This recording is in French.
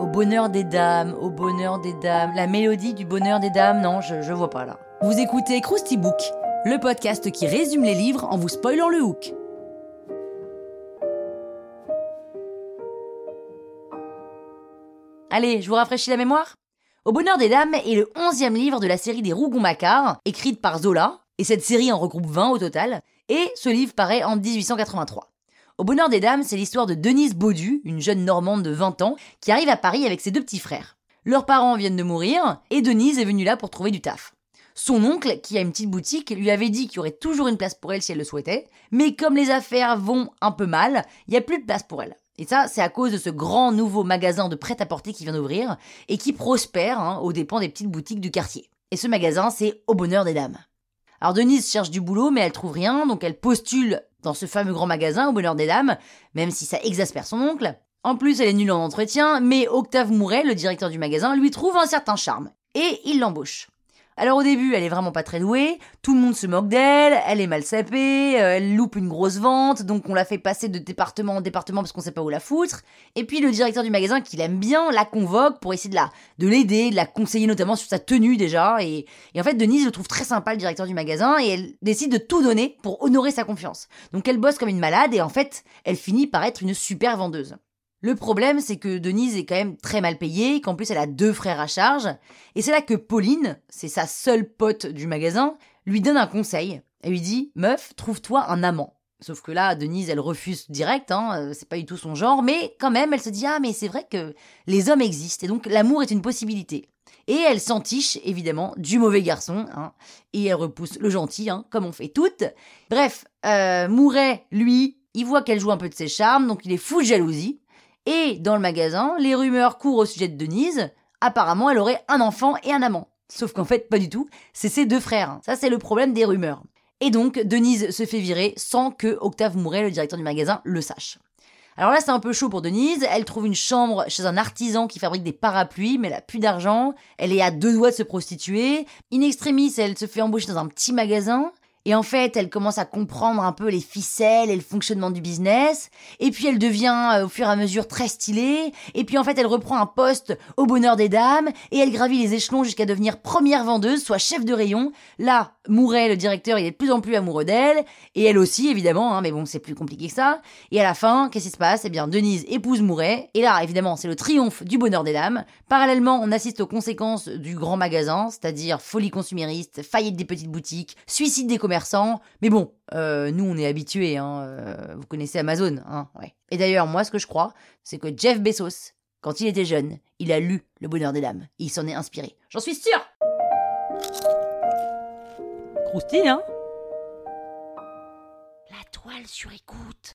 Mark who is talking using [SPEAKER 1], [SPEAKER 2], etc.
[SPEAKER 1] Au bonheur des dames, au bonheur des dames. La mélodie du bonheur des dames, non, je, je vois pas là. Vous écoutez Krusty Book, le podcast qui résume les livres en vous spoilant le hook. Allez, je vous rafraîchis la mémoire Au bonheur des dames est le onzième livre de la série des Rougon-Macquart, écrite par Zola, et cette série en regroupe 20 au total, et ce livre paraît en 1883. Au bonheur des dames, c'est l'histoire de Denise Baudu, une jeune Normande de 20 ans, qui arrive à Paris avec ses deux petits frères. Leurs parents viennent de mourir, et Denise est venue là pour trouver du taf. Son oncle, qui a une petite boutique, lui avait dit qu'il y aurait toujours une place pour elle si elle le souhaitait, mais comme les affaires vont un peu mal, il n'y a plus de place pour elle. Et ça, c'est à cause de ce grand nouveau magasin de prêt-à-porter qui vient d'ouvrir et qui prospère hein, aux dépens des petites boutiques du quartier. Et ce magasin, c'est Au Bonheur des Dames. Alors Denise cherche du boulot, mais elle trouve rien, donc elle postule dans ce fameux grand magasin au bonheur des dames, même si ça exaspère son oncle. En plus, elle est nulle en entretien, mais Octave Mouret, le directeur du magasin, lui trouve un certain charme. Et il l'embauche. Alors au début, elle est vraiment pas très douée, tout le monde se moque d'elle, elle est mal sapée, euh, elle loupe une grosse vente, donc on la fait passer de département en département parce qu'on sait pas où la foutre. Et puis le directeur du magasin, qui l'aime bien, la convoque pour essayer de de l'aider, de la conseiller notamment sur sa tenue déjà. Et, et en fait, Denise le trouve très sympa, le directeur du magasin, et elle décide de tout donner pour honorer sa confiance. Donc elle bosse comme une malade et en fait, elle finit par être une super vendeuse. Le problème, c'est que Denise est quand même très mal payée, qu'en plus elle a deux frères à charge, et c'est là que Pauline, c'est sa seule pote du magasin, lui donne un conseil. Elle lui dit Meuf, trouve-toi un amant. Sauf que là, Denise, elle refuse direct, hein, euh, c'est pas du tout son genre, mais quand même, elle se dit Ah, mais c'est vrai que les hommes existent, et donc l'amour est une possibilité. Et elle s'entiche, évidemment, du mauvais garçon, hein, et elle repousse le gentil, hein, comme on fait toutes. Bref, euh, Mouret, lui, il voit qu'elle joue un peu de ses charmes, donc il est fou de jalousie. Et dans le magasin, les rumeurs courent au sujet de Denise. Apparemment, elle aurait un enfant et un amant. Sauf qu'en fait, pas du tout. C'est ses deux frères. Ça, c'est le problème des rumeurs. Et donc, Denise se fait virer sans que Octave Mouret, le directeur du magasin, le sache. Alors là, c'est un peu chaud pour Denise. Elle trouve une chambre chez un artisan qui fabrique des parapluies, mais elle a plus d'argent. Elle est à deux doigts de se prostituer. In extremis, elle se fait embaucher dans un petit magasin. Et en fait, elle commence à comprendre un peu les ficelles et le fonctionnement du business. Et puis elle devient euh, au fur et à mesure très stylée. Et puis en fait, elle reprend un poste au bonheur des dames. Et elle gravit les échelons jusqu'à devenir première vendeuse, soit chef de rayon. Là, Mouret, le directeur, il est de plus en plus amoureux d'elle. Et elle aussi, évidemment. Hein, mais bon, c'est plus compliqué que ça. Et à la fin, qu'est-ce qui se passe? Eh bien, Denise épouse Mouret. Et là, évidemment, c'est le triomphe du bonheur des dames. Parallèlement, on assiste aux conséquences du grand magasin, c'est-à-dire folie consumériste, faillite des petites boutiques, suicide des mais bon, euh, nous on est habitués, hein, euh, vous connaissez Amazon, hein, ouais. Et d'ailleurs, moi ce que je crois, c'est que Jeff Bezos, quand il était jeune, il a lu Le Bonheur des Dames. il s'en est inspiré. J'en suis sûr Croustille, hein? La toile sur écoute.